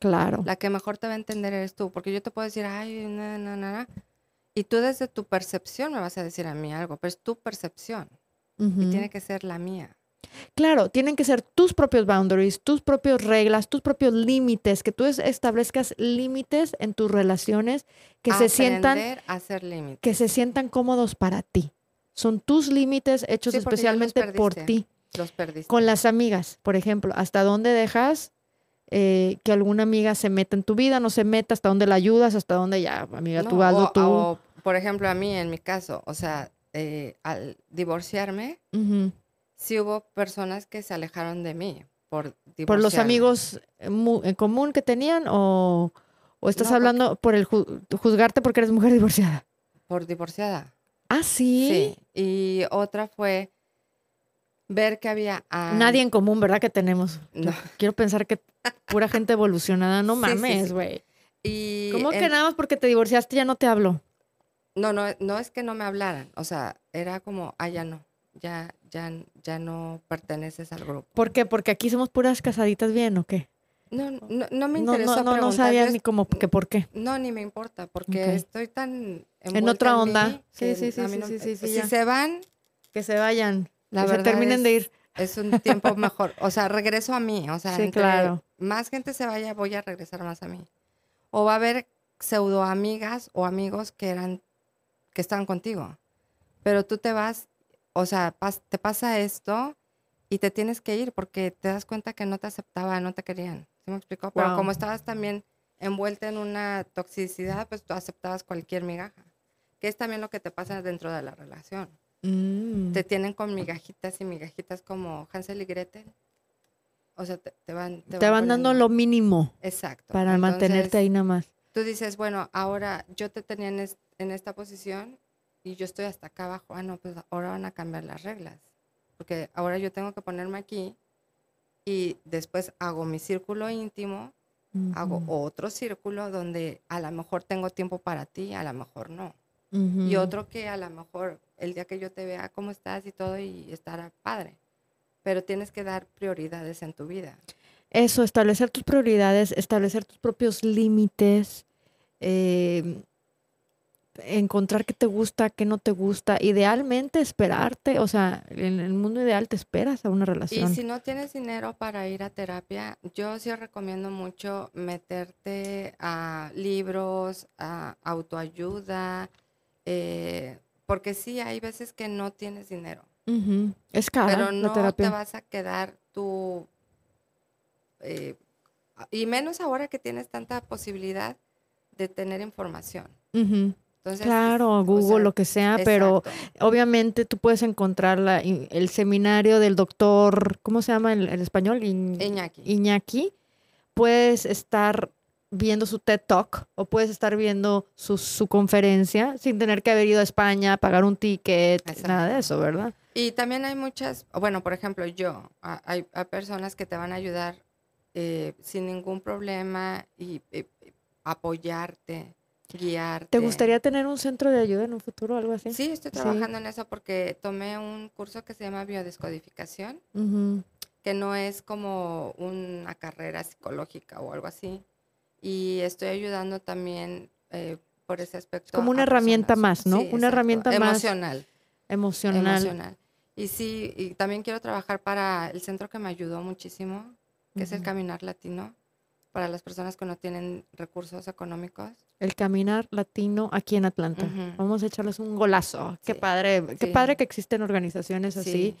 Claro. La que mejor te va a entender eres tú, porque yo te puedo decir, ay, no, no, no, y tú desde tu percepción me vas a decir a mí algo, pero es tu percepción y tiene que ser la mía. Claro, tienen que ser tus propios boundaries, tus propias reglas, tus propios límites, que tú establezcas límites en tus relaciones que se sientan que se sientan cómodos para ti. Son tus límites hechos especialmente por ti. Los perdiste. Con las amigas, por ejemplo, ¿hasta dónde dejas eh, que alguna amiga se meta en tu vida, no se meta, hasta dónde la ayudas, hasta dónde ya, amiga, tú algo, tú. por ejemplo, a mí, en mi caso, o sea, eh, al divorciarme, sí hubo personas que se alejaron de mí por ¿Por los amigos en común que tenían o, estás hablando por el juzgarte porque eres mujer [LAUGHS] divorciada? Por divorciada. Ah, sí. Sí. Y otra fue ver que había... Nadie en común, ¿verdad? Que tenemos. No. Quiero pensar que pura gente evolucionada. No [LAUGHS] mames, güey. y ¿Cómo que nada más porque te divorciaste ya no te hablo? No, no, no es que no me hablaran. O sea, era como, ah, ya no. Ya, ya, ya no perteneces al grupo. ¿Por qué? Porque aquí somos puras casaditas bien o qué? No, no, no me interesa. No, no, no sabía ni cómo que por qué. No, ni me importa, porque estoy tan en otra onda. Sí, sí, sí, sí, sí, sí, Si se van, que se vayan. La que se terminen de ir. Es un tiempo [LAUGHS] mejor. O sea, regreso a mí. O sea, sí, claro. más gente se vaya, voy a regresar más a mí. O va a haber pseudo amigas o amigos que eran, que estaban contigo. Pero tú te vas o sea, te pasa esto y te tienes que ir porque te das cuenta que no te aceptaban, no te querían. ¿Sí me explicó? Pero como estabas también envuelta en una toxicidad, pues tú aceptabas cualquier migaja. Que es también lo que te pasa dentro de la relación. Mm. Te tienen con migajitas y migajitas como Hansel y Gretel. O sea, te, van... Te, van, dando lo mínimo. Exacto. Para mantenerte ahí nada más. Tú dices, bueno, ahora yo te tenía en esta posición y yo estoy hasta acá abajo, ah, no, pues ahora van a cambiar las reglas, porque ahora yo tengo que ponerme aquí y después hago mi círculo íntimo, hago otro círculo donde a lo mejor tengo tiempo para ti, a lo mejor no. Y otro que a lo mejor el día que yo te vea cómo estás y todo y estará padre. Pero tienes que dar prioridades en tu vida. Eso, establecer tus prioridades, establecer tus propios límites. Eh, encontrar qué te gusta, qué no te gusta, idealmente esperarte, o sea, en el mundo ideal te esperas a una relación. Y si no tienes dinero para ir a terapia, yo sí recomiendo mucho meterte a libros, a autoayuda, eh, porque sí hay veces que no tienes dinero. Es caro. Pero no te vas a quedar tú, eh, y menos ahora que tienes tanta posibilidad de tener información claro, Google, lo que sea, pero obviamente tú puedes encontrar el seminario del doctor, ¿cómo se llama en, español? Iñaki. Iñaki. Puedes estar viendo su TED Talk o puedes estar viendo su, conferencia sin tener que haber ido a España, pagar un ticket, nada de eso, ¿verdad? Y también hay muchas, bueno, por ejemplo, yo, hay, personas que te van a ayudar eh, sin ningún problema y, y apoyarte guiarte. ¿Te gustaría tener un centro de ayuda en un futuro o algo así? Sí, estoy trabajando en eso porque tomé un curso que se llama biodescodificación, que no es como una carrera psicológica o algo así. Y estoy ayudando también eh, por ese aspecto. Como una herramienta más, ¿no? una herramienta más. Emocional. Emocional. Emocional. Y sí, y también quiero trabajar para el centro que me ayudó muchísimo, que es el Caminar Latino, para las personas que no tienen recursos económicos. El Caminar Latino aquí en Atlanta. Vamos a echarles un golazo. Qué padre, qué padre que existen organizaciones así.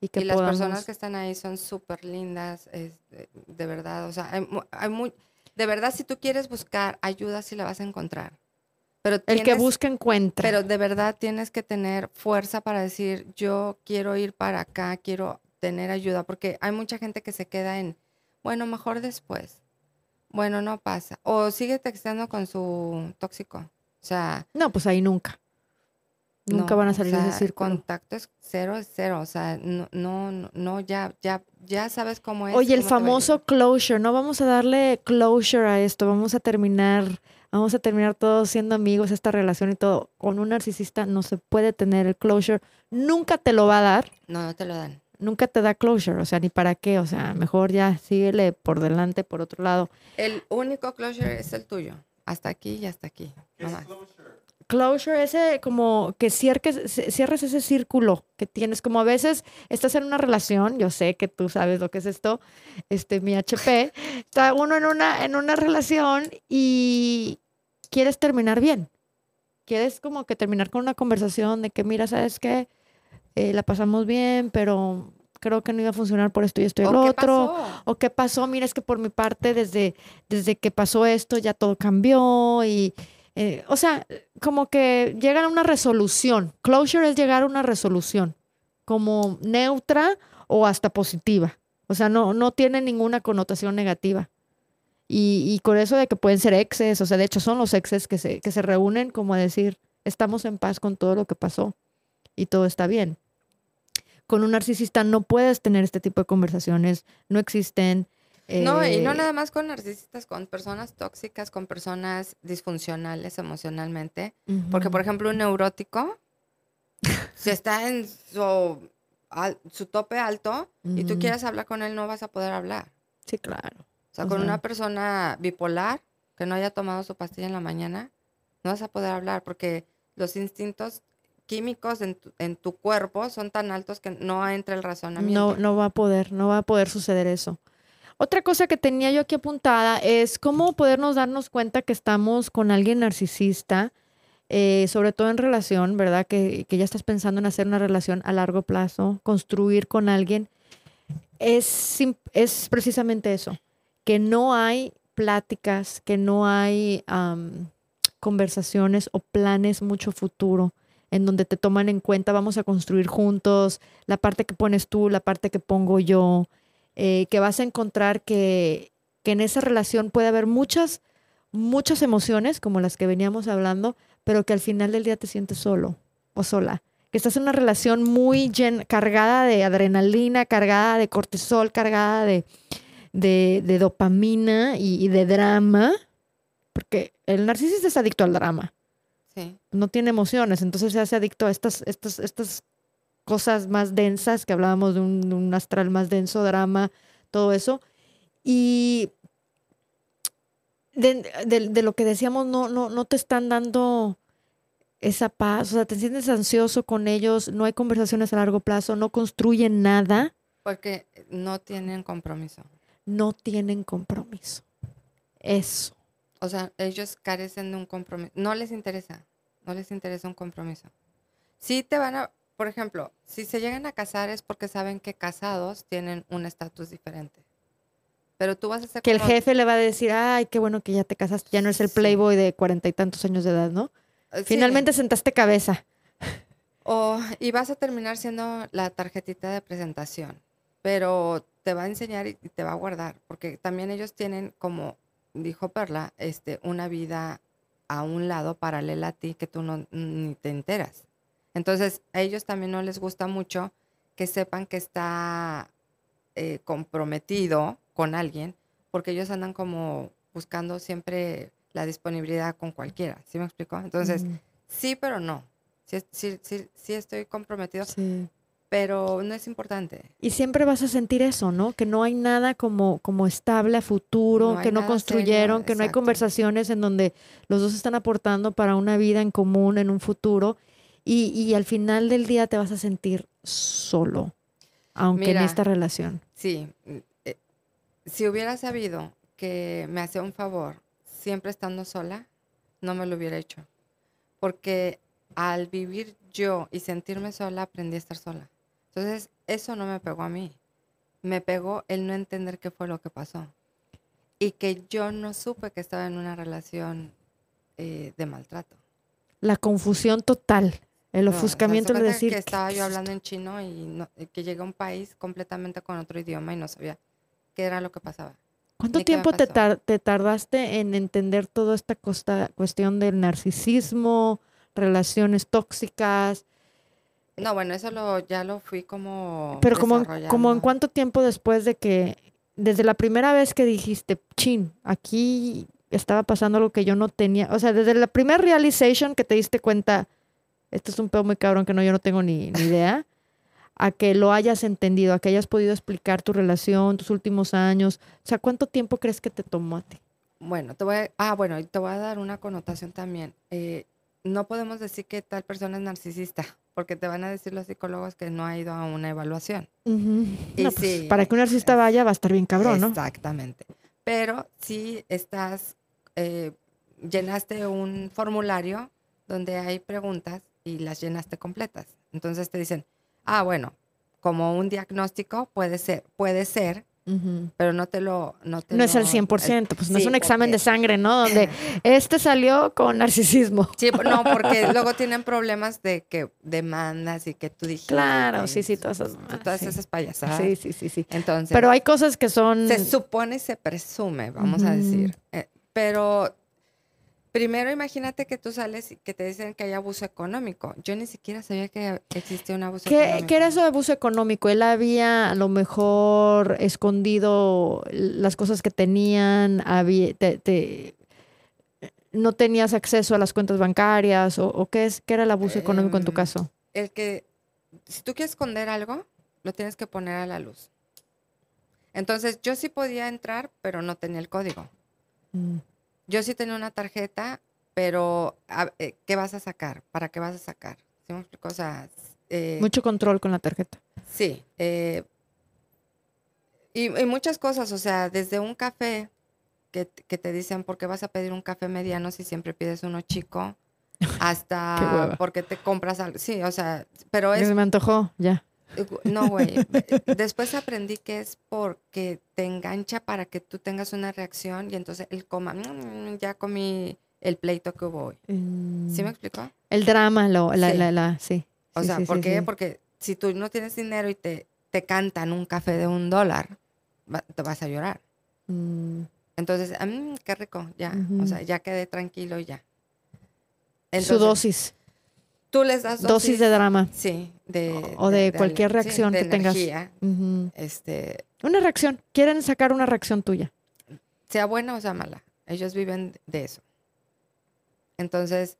Y, que las personas que están ahí son súper lindas, de, verdad. O sea, hay, muy, de verdad, si tú quieres buscar ayuda, sí la vas a encontrar. Pero el que busca encuentra. Pero de verdad tienes que tener fuerza para decir, yo quiero ir para acá, quiero tener ayuda, porque hay mucha gente que se queda en, bueno, mejor después. Bueno, no pasa. O sigue texteando con su tóxico. O sea. No, pues ahí nunca. Nunca van a salir de ese círculo. Contacto es cero, es cero. O sea, no, no, no, ya, ya, ya sabes cómo es. Oye, el famoso closure, no vamos a darle closure a esto, vamos a terminar, vamos a terminar todos siendo amigos, esta relación y todo. Con un narcisista no se puede tener el closure. Nunca te lo va a dar. No, no te lo dan nunca te da closure, o sea, ni para qué, o sea, mejor ya síguele por delante, por otro lado. El único closure es el tuyo, hasta aquí y hasta aquí. ¿Qué es closure? Closure, ese como que cierres, cierres ese círculo que tienes, como a veces estás en una relación, yo sé que tú sabes lo que es esto, este, mi HP, [LAUGHS] está uno en una, en una relación y quieres terminar bien. Quieres como que terminar con una conversación de que, mira, ¿sabes qué? Eh, la pasamos bien, pero creo que no iba a funcionar por esto y esto y lo otro. O qué pasó, mira, es que por mi parte, desde, desde que pasó esto, ya todo cambió y, eh, o sea, como que llegan a una resolución. Closure es llegar a una resolución, como neutra o hasta positiva. O sea, no, no tiene ninguna connotación negativa. Y, y con eso de que pueden ser exes, o sea, de hecho son los exes que se, que se reúnen como a decir, estamos en paz con todo lo que pasó y todo está bien. Con un narcisista no puedes tener este tipo de conversaciones, no existen. No, y no eh, nada más con narcisistas, con personas tóxicas, con personas disfuncionales emocionalmente. Porque, por ejemplo, un neurótico, si está en su, su tope alto y tú quieres hablar con él, no vas a poder hablar. Sí, claro. O sea, con una persona bipolar que no haya tomado su pastilla en la mañana, no vas a poder hablar porque los instintos químicos en tu, en tu, cuerpo son tan altos que no entra el razonamiento. No, no va a poder, no va a poder suceder eso. Otra cosa que tenía yo aquí apuntada es cómo podernos darnos cuenta que estamos con alguien narcisista, eh, sobre todo en relación, ¿verdad? Que, que, ya estás pensando en hacer una relación a largo plazo, construir con alguien. Es, es precisamente eso, que no hay pláticas, que no hay conversaciones o planes mucho futuro en donde te toman en cuenta, vamos a construir juntos, la parte que pones tú, la parte que pongo yo, eh, que vas a encontrar que, que en esa relación puede haber muchas, muchas emociones, como las que veníamos hablando, pero que al final del día te sientes solo o sola. Que estás en una relación muy cargada de adrenalina, cargada de cortisol, cargada de, de, dopamina y, y, de drama, porque el narcisista es adicto al drama. No tiene emociones, entonces se hace adicto a estas, estas, estas cosas más densas, que hablábamos de un, astral más denso, drama, todo eso. Y de, lo que decíamos, no, no, no te están dando esa paz, o sea, te sientes ansioso con ellos, no hay conversaciones a largo plazo, no construyen nada. Porque no tienen compromiso. No tienen compromiso. Eso. O sea, ellos carecen de un compromiso. No les interesa. No les interesa un compromiso. Si te van a, por ejemplo, si se llegan a casar es porque saben que casados tienen un estatus diferente. Pero tú vas a ser Que el jefe le va a decir, ay, qué bueno que ya te casaste, ya no es el playboy de cuarenta y tantos años de edad, ¿no? Eh, Finalmente sentaste cabeza. O, y vas a terminar siendo la tarjetita de presentación, pero te va a enseñar y te va a guardar, porque también ellos tienen como dijo Perla, este, una vida a un lado paralela a ti que tú no ni te enteras. Entonces, a ellos también no les gusta mucho que sepan que está eh, comprometido con alguien, porque ellos andan como buscando siempre la disponibilidad con cualquiera. ¿Sí me explico? Entonces, sí, pero no. Sí, sí, sí, sí estoy comprometido. Sí pero no es importante. Y siempre vas a sentir eso, ¿no? Que no hay nada como, como estable a futuro, que no construyeron, que no hay conversaciones en donde los dos están aportando para una vida en común, en un futuro, y, y al final del día te vas a sentir solo, aunque en esta relación. Sí, eh, si hubiera sabido que me hacía un favor siempre estando sola, no me lo hubiera hecho, porque al vivir yo y sentirme sola, aprendí a estar sola. Entonces, eso no me pegó a mí. Me pegó el no entender qué fue lo que pasó. Y que yo no supe que estaba en una relación eh, de maltrato. La confusión total, el ofuscamiento de decir... Que estaba yo hablando en chino y, que llegué a un país completamente con otro idioma y no sabía qué era lo que pasaba. ¿Cuánto tiempo te, te, tardaste en entender toda esta cuestión del narcisismo, relaciones tóxicas, no, bueno, eso lo, ya lo fui como. Pero como, como en cuánto tiempo después de que, desde la primera vez que dijiste, chin, aquí estaba pasando algo que yo no tenía, o sea, desde la primera realization que te diste cuenta, esto es un pedo muy cabrón que no, yo no tengo ni, ni idea, a que lo hayas entendido, a que hayas podido explicar tu relación, tus últimos años, o sea, ¿cuánto tiempo crees que te tomó a ti? Bueno, te voy a, ah, bueno, te voy a dar una connotación también. Eh, no podemos decir que tal persona es narcisista porque te van a decir los psicólogos que no ha ido a una evaluación. Pues, para que un artista vaya va a estar bien cabrón, ¿no? Exactamente. Pero si estás, eh, llenaste un formulario donde hay preguntas y las llenaste completas. Entonces te dicen, ah, bueno, como un diagnóstico puede ser, puede ser pero no te lo... No, no es el 100%, pues no es un examen de sangre, ¿no? Donde [LAUGHS] este salió con narcisismo. Sí, no, porque [LAUGHS] luego tienen problemas de que demandas y que tú dijiste. Claro, sí, sí, todas esas, todas esas payasadas. Sí, sí, sí, sí. Entonces... Pero hay cosas que son... Se supone, se presume, vamos a decir. Eh, pero Primero imagínate que tú sales y que te dicen que hay abuso económico. Yo ni siquiera sabía que existía un abuso económico. ¿Qué era eso de abuso económico? Él había a lo mejor escondido las cosas que tenían, había, no tenías acceso a las cuentas bancarias o, qué es qué era el abuso económico en tu em, caso. El que si tú quieres esconder algo, lo tienes que poner a la luz. Entonces yo sí podía entrar, pero no tenía el código. Mm. Yo sí tenía una tarjeta, pero eh, ¿qué vas a sacar? ¿Para qué vas a sacar? ¿Sí me explico? O sea, eh, Mucho control con la tarjeta. Sí. Eh, y, muchas cosas, o sea, desde un café que, te dicen por qué vas a pedir un café mediano si siempre pides uno chico, [LAUGHS] hasta porque te compras algo. Sí, o sea, pero es... Me antojó, ya. No, güey. Después aprendí que es porque te engancha para que tú tengas una reacción y entonces él coma, mm, ya comí el pleito que hubo hoy. ¿Sí me mm. explicó? El drama, lo, la, sí. La, la, sí. O sea, ¿por qué? Porque si tú no tienes dinero y te, te cantan un café de un dólar, te vas a llorar. Mm. Entonces, mí, qué rico, ya. O sea, ya quedé tranquilo y ya. Su dosis. Tú les das dosis, de drama. Sí, de, o de, cualquier reacción que tengas. este, una reacción. Quieren sacar una reacción tuya. Sea buena o sea mala. Ellos viven de eso. Entonces,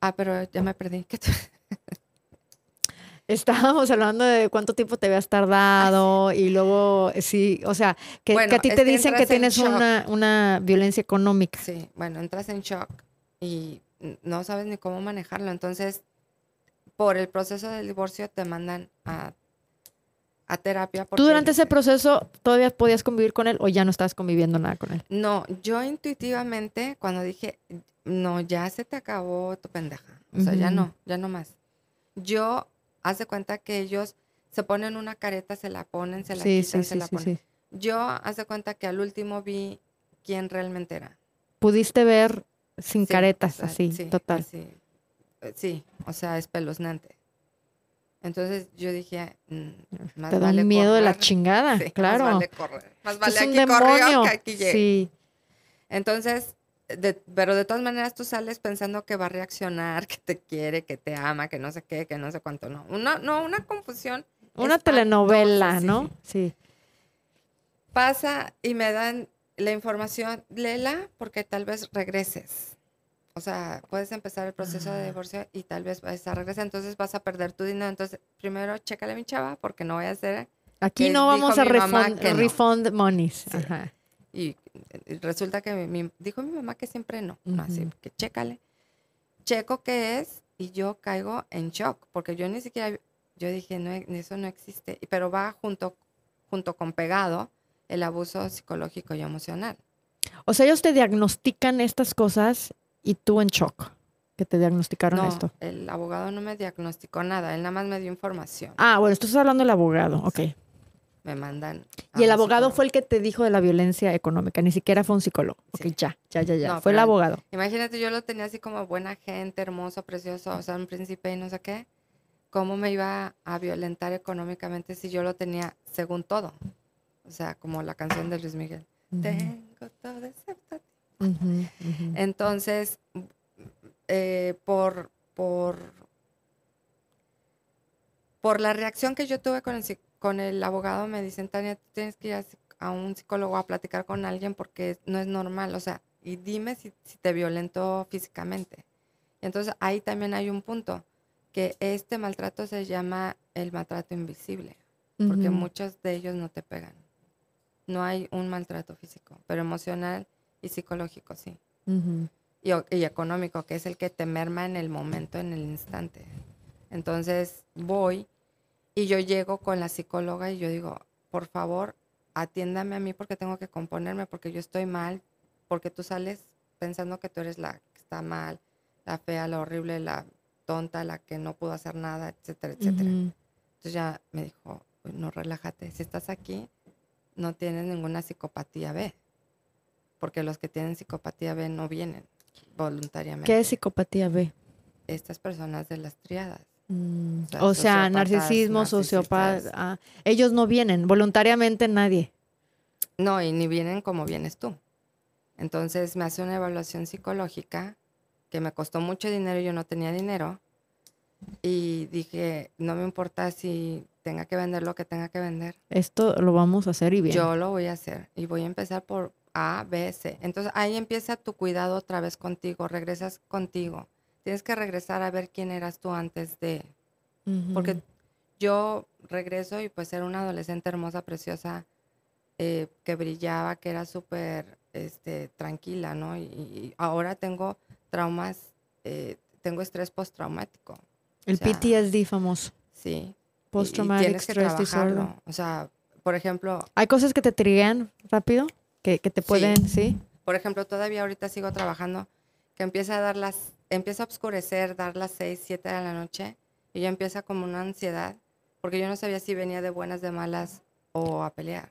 ah, pero ya me perdí. [LAUGHS] Estábamos hablando de cuánto tiempo te habías tardado y luego, sí, o sea, que, a ti te dicen que tienes una, una violencia económica. Sí, bueno, entras en shock y no sabes ni cómo manejarlo. Entonces, por el proceso del divorcio te mandan a, terapia. ¿Tú durante ese proceso todavía podías convivir con él o ya no estabas conviviendo nada con él? No, yo intuitivamente cuando dije, no, ya se te acabó tu pendeja, o sea, ya no, ya no más. Yo, haz de cuenta que ellos se ponen una careta, se la ponen, se la quitan, se la ponen. Yo, haz de cuenta que al último vi quién realmente era. ¿Pudiste ver sin caretas, así, total? Eh, sí, o sea, espeluznante. Entonces yo dije, mm, más Te da vale miedo de la chingada, [LAUGHS] claro. Más vale correr. Más vale aquí demonio. que aquí llegue. Sí. Entonces, pero de todas maneras tú sales pensando que va a reaccionar, [LAUGHS] que te quiere, que te ama, que no sé qué, que no sé cuánto, no. Una, no, una confusión. Una telenovela, ¿no? Sí. Pasa y me dan la información, léela porque tal vez regreses. O sea, puedes empezar el proceso de divorcio y tal vez vas a regresar, entonces vas a perder tu dinero. Entonces, primero, chécale mi chava porque no voy a hacer... Aquí no vamos a refund, monies. Y, resulta que mi, dijo mi mamá que siempre no. no así que chécale. Checo qué es y yo caigo en shock porque yo ni siquiera, yo dije, no, eso no existe. Pero va junto, junto con pegado el abuso psicológico y emocional. O sea, ellos te diagnostican estas cosas y tú en shock que te diagnosticaron esto. El abogado no me diagnosticó nada, él nada más me dio información. Ah, bueno, estás hablando del abogado, ok. Me mandan. Y el abogado fue el que te dijo de la violencia económica, ni siquiera fue un psicólogo. Ok, ya, ya, ya, ya. fue el abogado. Imagínate, yo lo tenía así como buena gente, hermoso, precioso, o sea, un príncipe y no sé qué. ¿Cómo me iba a violentar económicamente si yo lo tenía según todo? O sea, como la canción de Luis Miguel. Tengo todo excepto entonces, eh, por, por, por la reacción que yo tuve con el, con el abogado, me dicen, Tania, tienes que ir a, un psicólogo a platicar con alguien porque no es normal. O sea, y dime si, te violentó físicamente. Y entonces ahí también hay un punto, que este maltrato se llama el maltrato invisible, porque muchos de ellos no te pegan. No hay un maltrato físico, pero emocional y psicológico, sí. y, económico, que es el que te merma en el momento, en el instante. Entonces voy y yo llego con la psicóloga y yo digo, por favor, atiéndame a mí porque tengo que componerme, porque yo estoy mal, porque tú sales pensando que tú eres la que está mal, la fea, la horrible, la tonta, la que no pudo hacer nada, etcétera, etcétera. Entonces ya me dijo, no relájate, si estás aquí, no tienes ninguna psicopatía, ve porque los que tienen psicopatía B no vienen voluntariamente. ¿Qué es psicopatía B? Estas personas de las triadas. Mm, o sea, narcisismo, sociópata. Ah, ellos no vienen, voluntariamente nadie. No, y ni vienen como vienes tú. Entonces me hace una evaluación psicológica que me costó mucho dinero y yo no tenía dinero. Y dije, no me importa si tenga que vender lo que tenga que vender. Esto lo vamos a hacer y bien. Yo lo voy a hacer. Y voy a empezar por, a, B, C. Entonces ahí empieza tu cuidado otra vez contigo, regresas contigo. Tienes que regresar a ver quién eras tú antes de... Porque yo regreso y pues era una adolescente hermosa, preciosa, eh, que brillaba, que era súper este, tranquila, ¿no? Y, ahora tengo traumas, eh, tengo estrés postraumático. El PTSD famoso. Sí. Post-traumatic stress disorder. O sea, por ejemplo... ¿Hay cosas que te triggean rápido? Que, te pueden, sí. Por ejemplo, todavía ahorita sigo trabajando, que empieza a dar las, empieza a oscurecer, dar las 6, 7 de la noche, y ya empieza como una ansiedad, porque yo no sabía si venía de buenas, de malas o a pelear.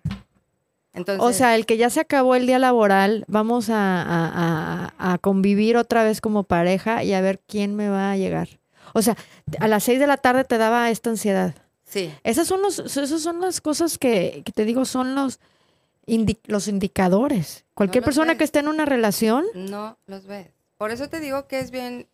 Entonces, o sea, el que ya se acabó el día laboral, vamos a, a, convivir otra vez como pareja y a ver quién me va a llegar. O sea, a las 6 de la tarde te daba esta ansiedad. Sí. Esas son, los, esas son las cosas que, que te digo, son los, los indicadores. Cualquier persona que esté en una relación. No los ves. Por eso te digo que es bien.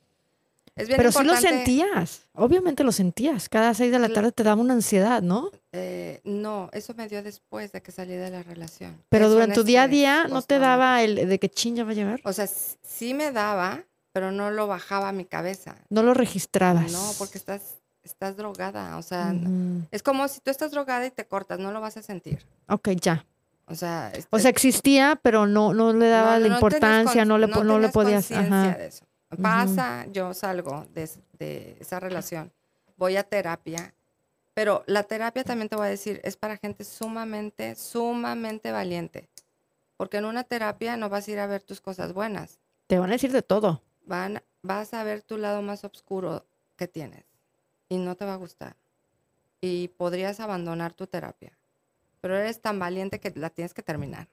Es bien Pero sí lo sentías. Obviamente lo sentías. Cada seis de la tarde te daba una ansiedad, ¿no? Eh, no, eso me dio después de que salí de la relación. Pero durante tu día a día no te daba el de que chin ya va a llegar. O sea, sí me daba, pero no lo bajaba a mi cabeza. No lo registrabas. No, porque estás, estás drogada. O sea, es como si tú estás drogada y te cortas, no lo vas a sentir. Ok, ya. O sea, o sea, existía, pero no, no le daba la importancia, no le, no, le podías. De eso. Pasa, yo salgo de, de, esa relación, voy a terapia, pero la terapia también te voy a decir, es para gente sumamente, sumamente valiente. Porque en una terapia no vas a ir a ver tus cosas buenas. Te van a decir de todo. Van, vas a ver tu lado más oscuro que tienes y no te va a gustar. Y podrías abandonar tu terapia pero eres tan valiente que la tienes que terminar.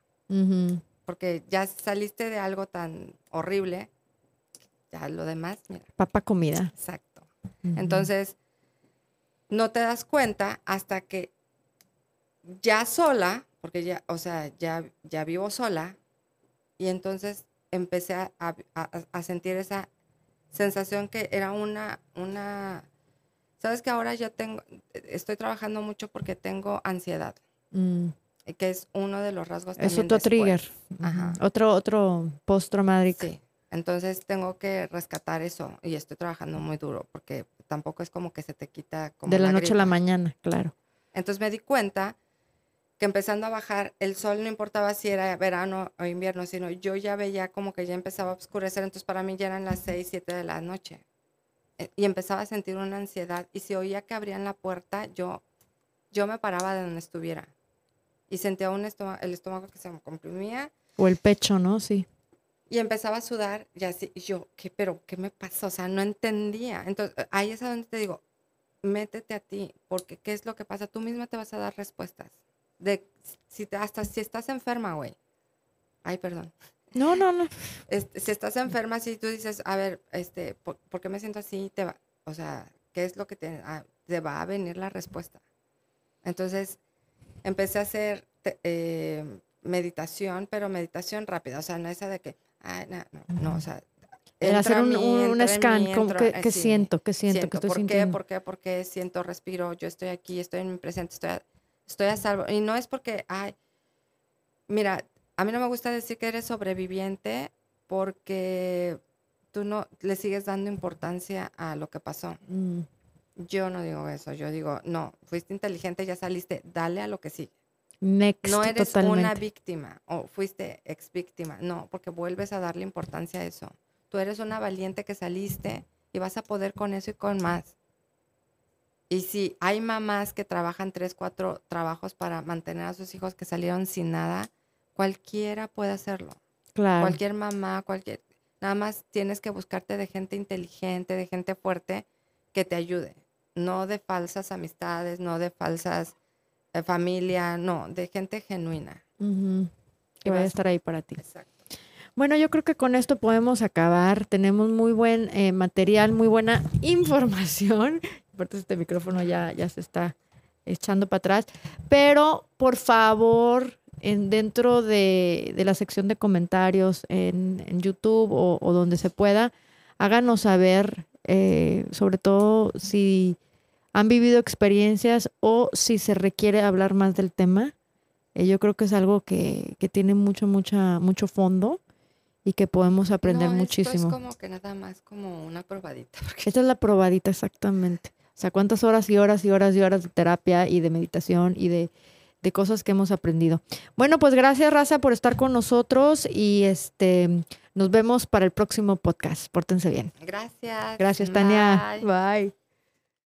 Porque ya saliste de algo tan horrible, ya lo demás, mira. Papa comida. Exacto. Entonces, no te das cuenta hasta que ya sola, porque ya, o sea, ya, ya vivo sola, y entonces empecé a, a, sentir esa sensación que era una, una, sabes que ahora ya tengo, estoy trabajando mucho porque tengo ansiedad. Mm. que es uno de los rasgos Es otro trigger. Otro, otro post-traumático. Sí. Entonces tengo que rescatar eso y estoy trabajando muy duro porque tampoco es como que se te quita como de la, noche a la mañana, claro. Entonces me di cuenta que empezando a bajar, el sol no importaba si era verano o invierno, sino yo ya veía como que ya empezaba a oscurecer, entonces para mí ya eran las 6, 7 de la noche. Eh, y empezaba a sentir una ansiedad y si oía que abrían la puerta, yo, yo me paraba de donde estuviera y sentía un estómago, el estómago que se me comprimía. O el pecho, ¿no? Sí. Y empezaba a sudar y así, y yo, ¿qué, pero qué me pasó? O sea, no entendía. Entonces, ahí es a donde te digo, métete a ti, porque ¿qué es lo que pasa? Tú misma te vas a dar respuestas. De, si te, hasta si estás enferma, güey. Ay, perdón. No, no, no. Este, si estás enferma, si tú dices, a ver, este, ¿por, qué me siento así? Te va, o sea, ¿qué es lo que te, ah, te va a venir la respuesta? Entonces, empecé a hacer eh, meditación, pero meditación rápida, o sea, no esa de que, no, no, o sea, el hacer un, un scan, ¿qué, siento? ¿Qué siento? ¿Qué estoy ¿Por qué? ¿Por qué? Porque siento, respiro, yo estoy aquí, estoy en mi presente, estoy a, estoy a salvo. Y no es porque, ay, mira, a mí no me gusta decir que eres sobreviviente porque tú no le sigues dando importancia a lo que pasó. Mm. Yo no digo eso, yo digo, no, fuiste inteligente, ya saliste, dale a lo que sigue. Next, no eres una víctima o fuiste ex víctima, no, porque vuelves a darle importancia a eso. Tú eres una valiente que saliste y vas a poder con eso y con más. Y si hay mamás que trabajan tres, cuatro trabajos para mantener a sus hijos que salieron sin nada, cualquiera puede hacerlo. Claro. Cualquier mamá, cualquier. Nada más tienes que buscarte de gente inteligente, de gente fuerte que te ayude. No de falsas amistades, no de falsas de familia, no, de gente genuina. Que vaya a estar ahí para ti. Exacto. Bueno, yo creo que con esto podemos acabar. Tenemos muy buen eh, material, muy buena [LAUGHS] información. Aparte este micrófono ya, ya se está echando para atrás. Pero por favor, en, dentro de, la sección de comentarios en, YouTube o, donde se pueda, háganos saber, eh, sobre todo si han vivido experiencias o si se requiere hablar más del tema. Eh, yo creo que es algo que, tiene mucho, mucha, mucho fondo y que podemos aprender muchísimo. es como que nada más como una probadita. [LAUGHS] Esta es la probadita exactamente. O sea, cuántas horas y horas y horas y horas de terapia y de meditación y de, de cosas que hemos aprendido. Bueno, pues gracias Raza por estar con nosotros y este nos vemos para el próximo podcast. Pórtense bien. Gracias. Gracias, Tania. Bye.